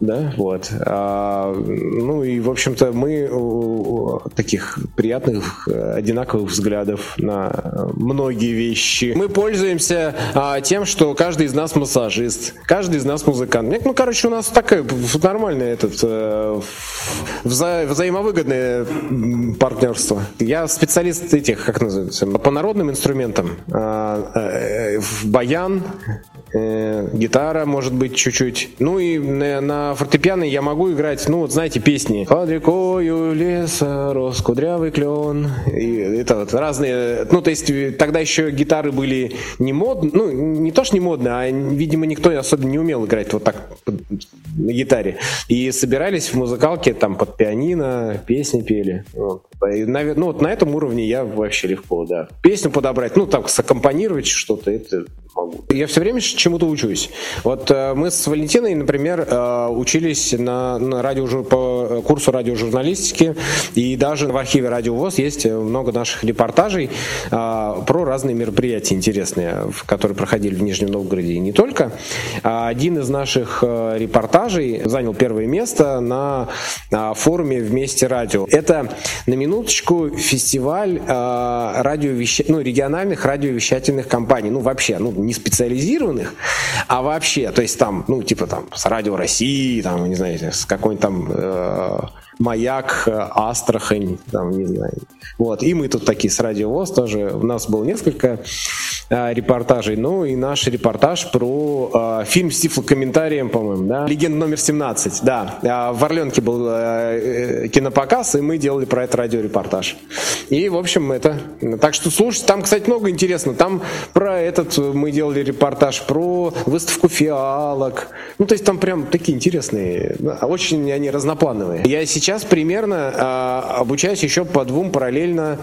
Да, вот. А, ну и, в общем-то, мы таких приятных, одинаковых взглядов на многие вещи. Мы пользуемся а, тем, что каждый из нас массажист, каждый из нас музыкант. Ну, короче, у нас такая нормальное этот э, вза взаимовыгодное партнерство. Я специалист этих, как называется, по народным инструментам. А, э, баян, э, гитара, может быть, чуть-чуть. Ну и на фортепиано я могу играть, ну вот знаете, песни. Под рекою леса рос кудрявый клен. И это вот разные, ну то есть тогда еще гитары были не модные, ну не то что не модные, а видимо никто особенно не умел играть вот так на гитаре. И собирались в музыкалке там под пианино, песни пели. Вот. Ну вот на этом уровне я вообще легко, да. Песню подобрать, ну так саккомпанировать что-то, это могу. Я все время чему-то учусь. Вот э, мы с Валентиной, например, э, учились на, на радио, по курсу радиожурналистики, и даже в архиве Радио ВОЗ есть много наших репортажей э, про разные мероприятия интересные, которые проходили в Нижнем Новгороде и не только. А один из наших репортажей занял первое место на форуме «Вместе радио». Это, на минуточку, фестиваль радиовещ... ну, региональных радиовещательных компаний. Ну, вообще, ну, не специализированных, а вообще, то есть там, ну, типа там с Радио России, там, не знаю, с какой-нибудь там э, Маяк, э, Астрахань, там, не знаю. Вот, и мы тут такие с Радио ВОЗ тоже, у нас было несколько репортажей, ну и наш репортаж про э, фильм с тифлокомментарием, по-моему, да, «Легенда номер 17», да, э, в Орленке был э, э, кинопоказ, и мы делали про это радиорепортаж. И, в общем, это, так что слушайте, там, кстати, много интересного, там про этот мы делали репортаж, про выставку фиалок, ну, то есть там прям такие интересные, очень они разноплановые. Я сейчас примерно э, обучаюсь еще по двум параллельно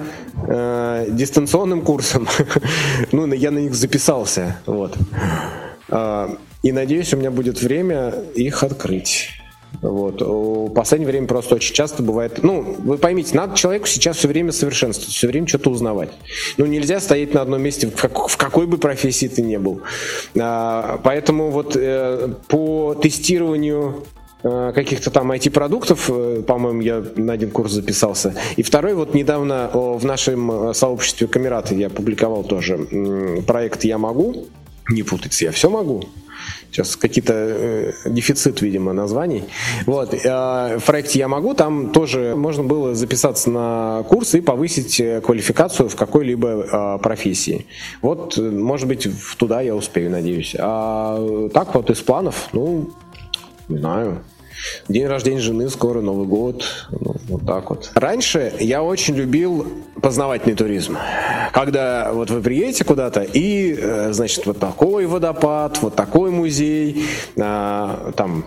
э, дистанционным курсам. ну, я на них записался. Вот. Э, и надеюсь, у меня будет время их открыть. Вот. В последнее время просто очень часто бывает... Ну, вы поймите, надо человеку сейчас все время совершенствовать, все время что-то узнавать. Ну, нельзя стоять на одном месте, в, как, в какой бы профессии ты ни был. А, поэтому вот э, по тестированию каких-то там IT-продуктов, э, по-моему, я на один курс записался. И второй, вот недавно в нашем сообществе Камераты я публиковал тоже проект «Я могу», не путаться, я все могу. Сейчас какие-то э, дефицит, видимо, названий. Вот. Э, в проекте «Я могу» там тоже можно было записаться на курс и повысить э, квалификацию в какой-либо э, профессии. Вот, э, может быть, туда я успею, надеюсь. А так вот из планов, ну, не знаю, День рождения жены, скоро Новый год. Ну, вот так вот. Раньше я очень любил познавательный туризм. Когда вот вы приедете куда-то и, э, значит, вот такой водопад, вот такой музей, а, там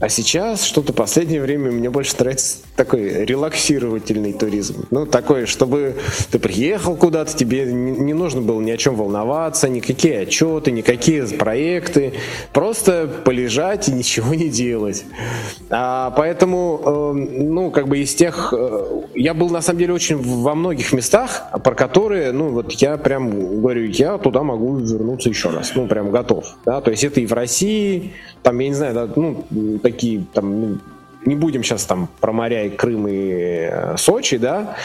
а сейчас что-то последнее время мне больше нравится такой релаксировательный туризм. Ну, такой, чтобы ты приехал куда-то, тебе не нужно было ни о чем волноваться, никакие отчеты, никакие проекты. Просто полежать и ничего не делать. А, поэтому, э, ну, как бы из тех... Э, я был, на самом деле, очень во многих местах, про которые, ну, вот я прям говорю, я туда могу вернуться еще раз. Ну, прям готов. Да? То есть это и в России, там, я не знаю, да, ну, такие там ну, не будем сейчас там про моря и Крым и э, Сочи, да,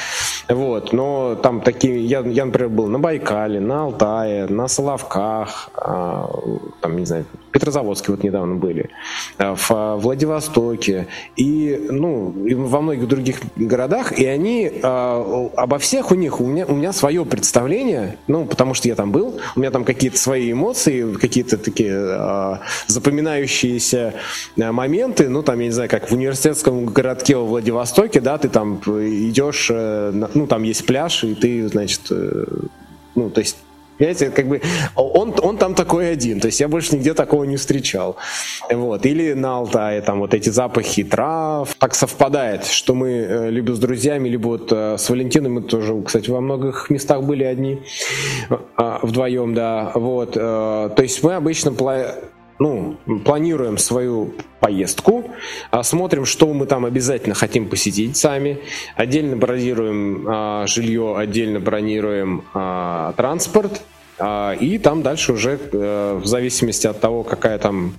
вот, но там такие, я, я например, был на Байкале, на Алтае, на Соловках, а, там, не знаю, Петрозаводске вот недавно были, а, в Владивостоке и, ну, и во многих других городах, и они, а, обо всех у них, у меня, у меня свое представление, ну, потому что я там был, у меня там какие-то свои эмоции, какие-то такие запоминающиеся моменты, ну, там, я не знаю, как в университетском городке во Владивостоке, да, ты там идешь, э, ну, там есть пляж, и ты, значит, э, ну, то есть Понимаете, как бы он, он там такой один, то есть я больше нигде такого не встречал. Вот. Или на Алтае там вот эти запахи трав. Так совпадает, что мы э, либо с друзьями, либо вот с Валентином мы тоже, кстати, во многих местах были одни, вдвоем, да. Вот. То есть мы обычно ну, планируем свою поездку, а смотрим, что мы там обязательно хотим посетить сами, отдельно бронируем а, жилье, отдельно бронируем а, транспорт, а, и там дальше уже а, в зависимости от того, какая там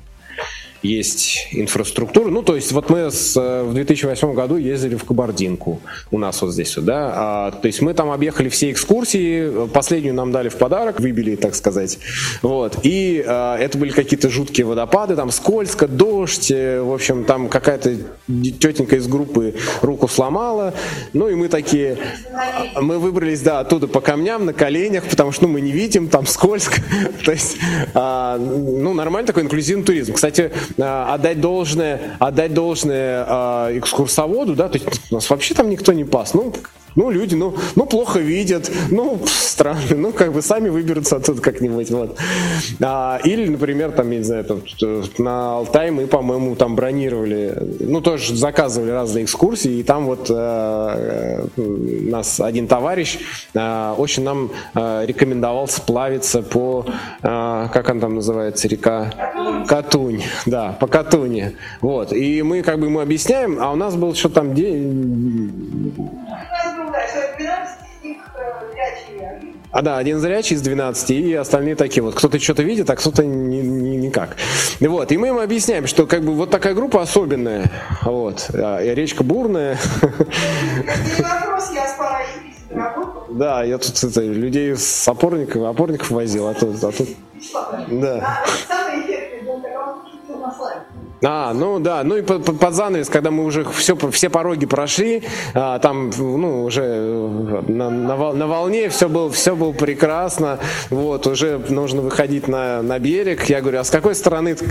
есть инфраструктура. Ну, то есть, вот мы с, э, в 2008 году ездили в Кабардинку, у нас вот здесь, да. А, то есть мы там объехали все экскурсии, последнюю нам дали в подарок, выбили, так сказать. Вот. И а, это были какие-то жуткие водопады, там скользко, дождь, э, в общем, там какая-то тетенька из группы руку сломала. Ну, и мы такие, мы выбрались, да, оттуда по камням на коленях, потому что, ну, мы не видим, там скользко. то есть, а, ну, нормальный такой инклюзивный туризм. Кстати, отдать должное, отдать должное э, экскурсоводу, да, то есть у нас вообще там никто не пас. Ну, ну, люди, ну, ну, плохо видят, ну, странно, ну, как бы сами выберутся оттуда как-нибудь, вот. А, или, например, там, я не знаю, там, на Алтай мы, по-моему, там бронировали, ну, тоже заказывали разные экскурсии, и там вот э, э нас один товарищ э, очень нам э, рекомендовал сплавиться по, э, как он там называется, река? Катунь, да, по Катуне, вот. И мы как бы ему объясняем, а у нас был что там день а да, один зрячий из 12, и остальные такие вот. Кто-то что-то видит, а кто-то ни, ни, никак. И вот, и мы им объясняем, что как бы вот такая группа особенная. Вот. А, и речка бурная. Да, я тут это, людей с опорников, опорников возил, а тут, а тут... Да. А, ну да, ну и под, под занавес, когда мы уже все, все пороги прошли, а, там, ну, уже э, на, на, на волне все было, все было прекрасно, вот, уже нужно выходить на, на берег. Я говорю, а с какой стороны это?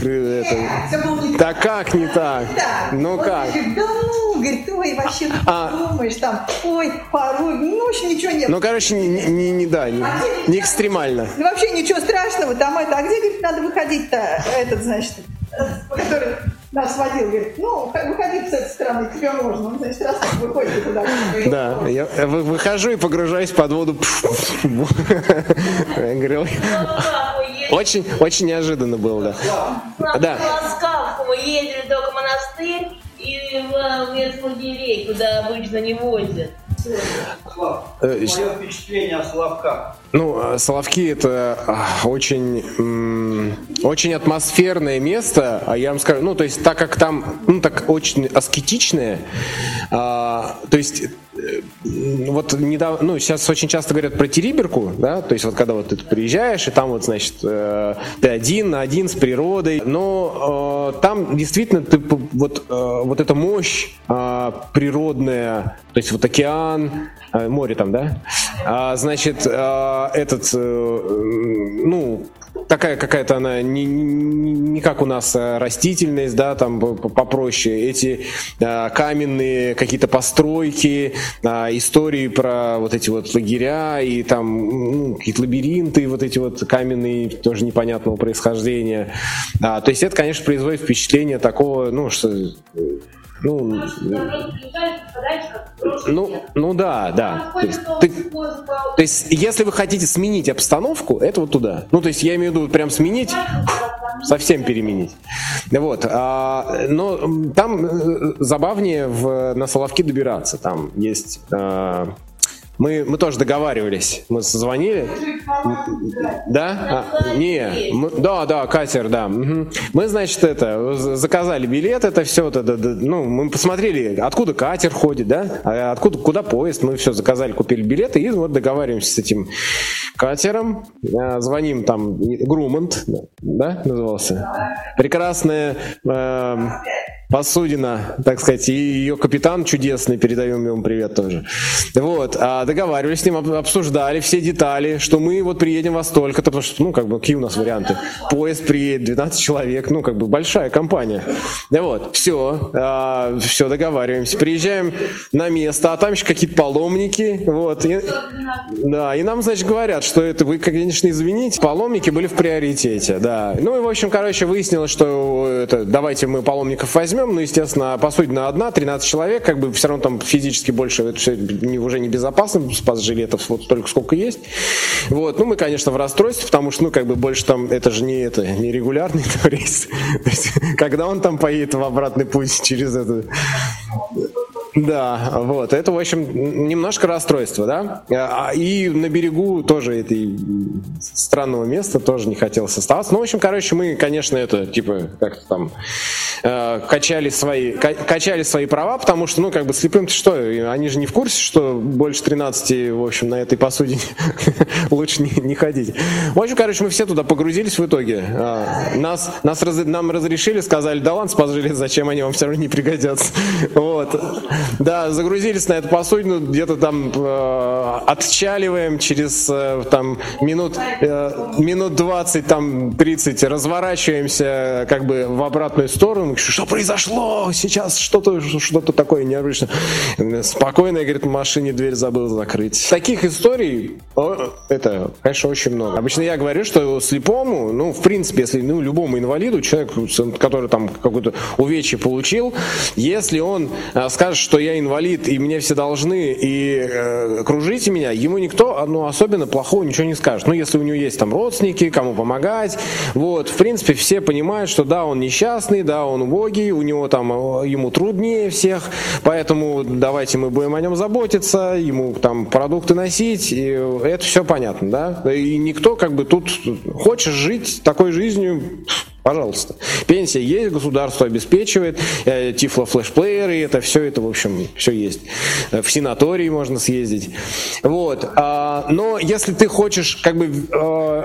Да как не так? Ну как? Ну, говорит, ой, вообще а, думаешь, там, ой, пороги, ну, в общем, ничего нет. Ну, короче, не, не, не да, не, а не экстремально. Ну, вообще ничего страшного, там это, а где, говорит, надо выходить-то, этот, значит, который нас водил, говорит, ну, выходи с этой стороны, тебе можно. Он, значит, раз выходит туда. Да, я выхожу и погружаюсь под воду. Я говорю, очень, очень неожиданно было, да. Да. ездили только в монастырь и в медслугерей, куда обычно не возят. Э, мое впечатление о Славках. Ну, а, Соловки это а, очень, очень атмосферное место, а я вам скажу, ну, то есть, так как там, ну, так очень аскетичное, а, то есть, э, вот недавно, ну, сейчас очень часто говорят про Териберку, да, то есть, вот когда вот ты приезжаешь, и там вот, значит, э, ты один на один с природой, но э, там действительно ты, вот, э, вот эта мощь э, природная, то есть вот океан, э, море там, да, А, значит, э, этот, э, ну, такая какая-то она не, не, не как у нас э, растительность, да, там по- по- попроще. Эти э, каменные какие-то постройки, а, истории про вот эти вот лагеря и там ну, какие-то лабиринты, вот эти вот каменные, тоже непонятного происхождения. А, то есть это, конечно, производит впечатление такого, ну, что... Ну, ну, ну да, да. То есть, ты- то есть, если вы хотите сменить обстановку, это вот туда. Ну, то есть, я имею в виду прям сменить, совсем переменить. Вот. а, но там э, забавнее в, на Соловки добираться. Там есть... а, мы, мы тоже договаривались, мы созвонили. Да? А, не, мы- да, да, катер, да. мгм. Мы, значит, это, заказали билет, это все, это, да, да, ну, мы посмотрели, откуда катер ходит, да, а откуда, куда поезд, мы все заказали, купили билеты, и вот договариваемся с этим катером, А, звоним там, Грумант, да, назывался? Прекрасная эм, посудина, так сказать, и ее капитан чудесный, передаем ему привет тоже. Вот, а договаривались с ним, об- обсуждали все детали, что мы вот приедем во столько-то, потому что, ну, как бы, какие у нас варианты? Поезд приедет, 12 человек, ну, как бы, большая компания. Да вот, все, все, договариваемся, приезжаем на место, а там еще какие-то паломники, вот, и- да, и нам, значит, говорят, что это вы, конечно, извините, паломники были в приоритете, да. Ну и, в общем, короче, выяснилось, что это, давайте мы паломников возьмем, ну, естественно, посудина одна, 13 человек, как бы все равно там физически больше, это все уже небезопасно, спас жилетов вот столько, сколько есть. Вот, ну, мы, конечно, в расстройстве, потому что, ну, как бы больше там, это же не это, не регулярный рейс. Когда он там поедет в обратный путь через это, да, вот, это, в общем, немножко расстройство, да, А, и на берегу тоже этой странного места тоже не хотелось оставаться, ну, в общем, короче, мы, конечно, это, типа, как-то там э, качали свои, ка- качали свои права, потому что, ну, как бы, слепым что, они же не в курсе, что больше 13, в общем, на этой посудине лучше не, не ходить. В общем, короче, мы все туда погрузились в итоге, А, нас, нас нам разрешили, сказали, да ладно, спасжили, зачем они вам все равно не пригодятся, вот. Да, загрузились на эту посудину, где-то там э, отчаливаем через э, там минут, э, минут 20, там 30, разворачиваемся как бы в обратную сторону. Что произошло? Сейчас что-то что-то такое необычное. Спокойно, говорит, в машине дверь забыл закрыть. Таких историй, о, это, конечно, очень много. Обычно я говорю, что слепому, ну, в принципе, если, ну, любому инвалиду, человеку, который там какое-то увечье получил, если он э, скажет, что я инвалид, и мне все должны, и э, кружите меня, ему никто, ну, особенно плохого ничего не скажет. Ну, если у него есть там родственники, кому помогать, вот, в принципе, все понимают, что да, он несчастный, да, он убогий, у него там, э, ему труднее всех, поэтому давайте мы будем о нем заботиться, ему там продукты носить, и это все понятно, да, и никто как бы тут, хочешь жить такой жизнью, Пожалуйста. Пенсия есть, государство обеспечивает, э, тифло-флешплееры, это все, это, в общем, все есть. Э, В санатории можно съездить. Вот. А, но если ты хочешь, как бы, э,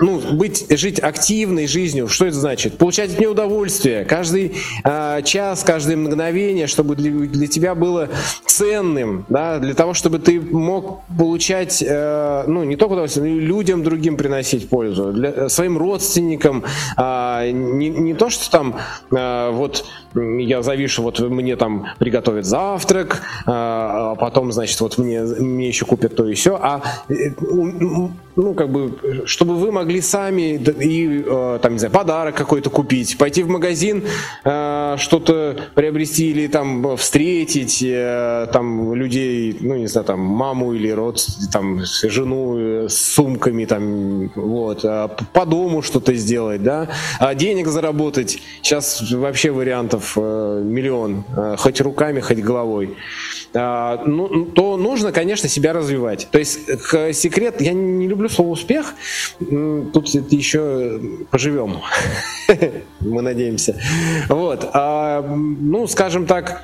ну, быть, жить активной жизнью, что это значит? Получать от нее удовольствие. Каждый час, каждое мгновение, чтобы для, для тебя было ценным, да, для того, чтобы ты мог получать, ну, не только удовольствие, но и людям другим приносить пользу, для, своим родственникам, а, не, не то, что там а, вот я завишу, вот мне там приготовят завтрак, а а потом, значит, вот мне, мне еще купят то и все, а э, ну, как бы, чтобы вы могли сами и, э, там, не знаю, подарок какой-то купить, пойти в магазин, э, что-то приобрести или там встретить, э, там, людей, ну, не знаю, там, маму или родственников, там, жену с сумками, там, вот, по дому что-то сделать, да, а денег заработать, сейчас вообще вариантов миллион, хоть руками, хоть головой. А, ну, то нужно, конечно, себя развивать. То есть секрет, я не люблю слово успех, тут еще поживем, мы надеемся. Вот, а, ну, скажем так,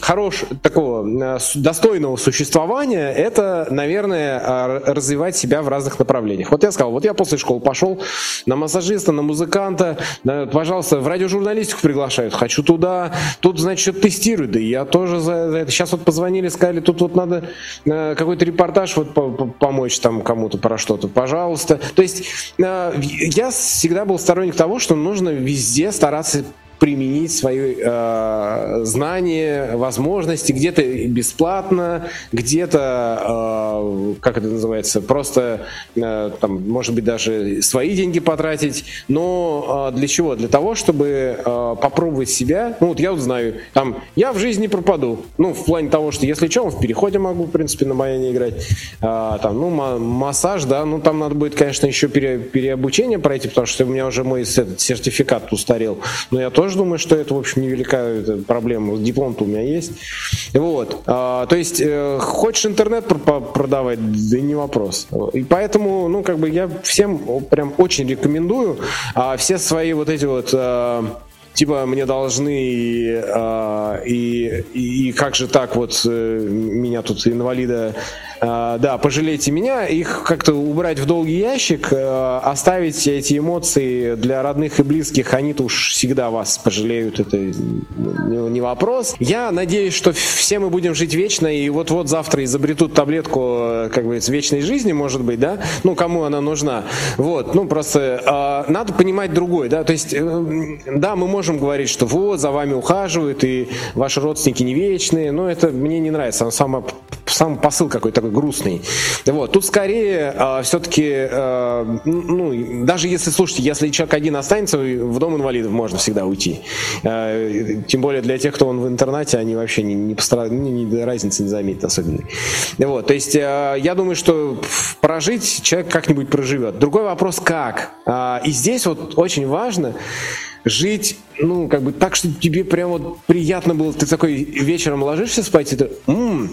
хорош такого э, достойного существования, это, наверное, а, развивать себя в разных направлениях. Вот я сказал, вот я после школы пошел на массажиста, на музыканта, пожалуйста, в радиожурналистику приглашают, хочу туда, тут, значит, тестируют, да я тоже за, за это. Сейчас вот позвонили, сказали, тут вот надо э, какой-то репортаж вот помочь там кому-то про что-то, пожалуйста. То есть э, я всегда был сторонник того, что нужно везде стараться применить свои э, знания, возможности, где-то бесплатно, где-то, э, как это называется, просто, э, там, может быть, даже свои деньги потратить. Но э, для чего? Для того, чтобы э, попробовать себя. Ну, вот я вот знаю, там, я в жизни пропаду. Ну, в плане того, что если что, в переходе могу, в принципе, на баяне играть. Э, там, ну, массаж, да, ну, там надо будет, конечно, еще пере, переобучение пройти, потому что у меня уже мой сертификат устарел. Но я тоже тоже думаю, что это, в общем, невелика проблема. Диплом-то у меня есть. Вот. А, то есть, э, хочешь интернет продавать, да не вопрос. И поэтому, ну, как бы я всем прям очень рекомендую а, все свои вот эти вот а, типа мне должны э, и, и, и как же так вот э, меня тут инвалида а, да, пожалейте меня, их как-то убрать в долгий ящик, э, оставить эти эмоции для родных и близких, они-то уж всегда вас пожалеют, это не вопрос. Я надеюсь, что все мы будем жить вечно, и вот-вот завтра изобретут таблетку, э, как бы, вечной жизни, может быть, да, ну, кому она нужна. Вот, ну, просто э, надо понимать другой, да, то есть, да, мы можем говорить, что вот, за вами ухаживают, и ваши родственники не вечные, но это мне не нравится, сам, сам посыл какой-то такой грустный. Вот. Тут скорее э, все-таки, э, ну, даже если, слушайте, если человек один останется, в дом инвалидов можно всегда уйти. Э, тем более для тех, кто он в интернате, они вообще не, не, постар... не, не разницы не заметят особенно. Вот. То есть э, я думаю, что прожить человек как-нибудь проживет. Другой вопрос, как? Э, и здесь вот очень важно жить, ну, как бы так, чтобы тебе прям вот приятно было. Ты такой вечером ложишься спать, и ты, м-м,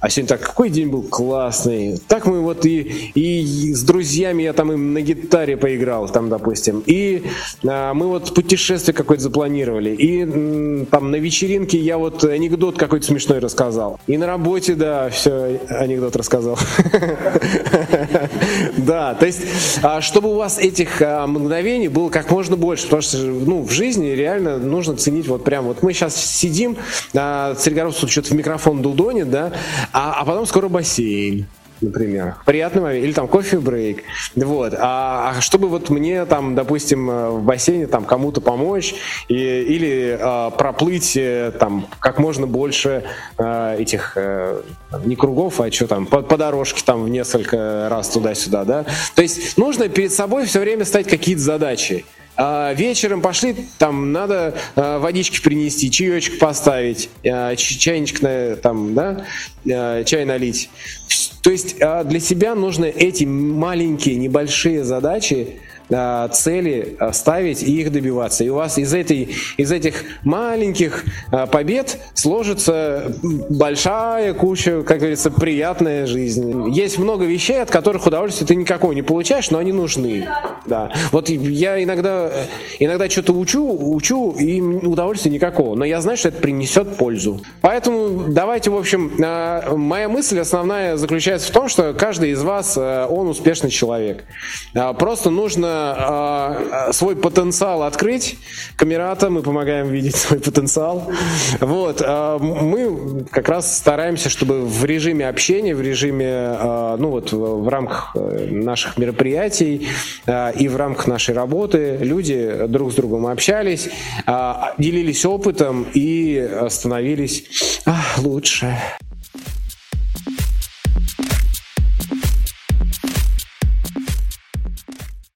а сегодня так, какой день был классный. Так мы вот и, и с друзьями я там им на гитаре поиграл, там, допустим. И а, мы вот путешествие какое-то запланировали. И там на вечеринке я вот анекдот какой-то смешной рассказал. И на работе, да, все, анекдот рассказал. Да, то есть, а, чтобы у вас этих а, мгновений было как можно больше, потому что, ну, в жизни реально нужно ценить вот прям, вот. Мы сейчас сидим, Царегородцев что-то в микрофон дудонит, да, а, а потом скоро бассейн например. Приятный момент. Или там кофе-брейк. Вот. А, а чтобы вот мне там, допустим, э, в бассейне там кому-то помочь и, или а, проплыть э, там как можно больше а, этих а, не кругов, а что там, по, по дорожке там в несколько раз туда-сюда, да. То есть нужно перед собой все время ставить какие-то задачи. А, вечером пошли, там надо а, водички принести, чаечек поставить, а, чайничек на, там, да, а, чай налить. То есть а, для себя нужно эти маленькие, небольшие задачи а, цели а, ставить и их добиваться. И у вас из, этой, из этих маленьких а, побед сложится большая куча, как говорится, приятная жизнь. Есть много вещей, от которых удовольствия ты никакого не получаешь, но они нужны. Да. Вот я иногда, иногда что-то учу, учу, и удовольствия никакого. Но я знаю, что это принесет пользу. Поэтому давайте, в общем, моя мысль основная заключается в том, что каждый из вас, он успешный человек. Просто нужно э, свой потенциал открыть. Камерата, мы помогаем видеть свой потенциал. Вот. Э, мы как раз стараемся, чтобы в режиме общения, в режиме, э, ну вот в, рамках наших мероприятий и в рамках нашей работы люди друг с другом общались, делились опытом и становились лучше.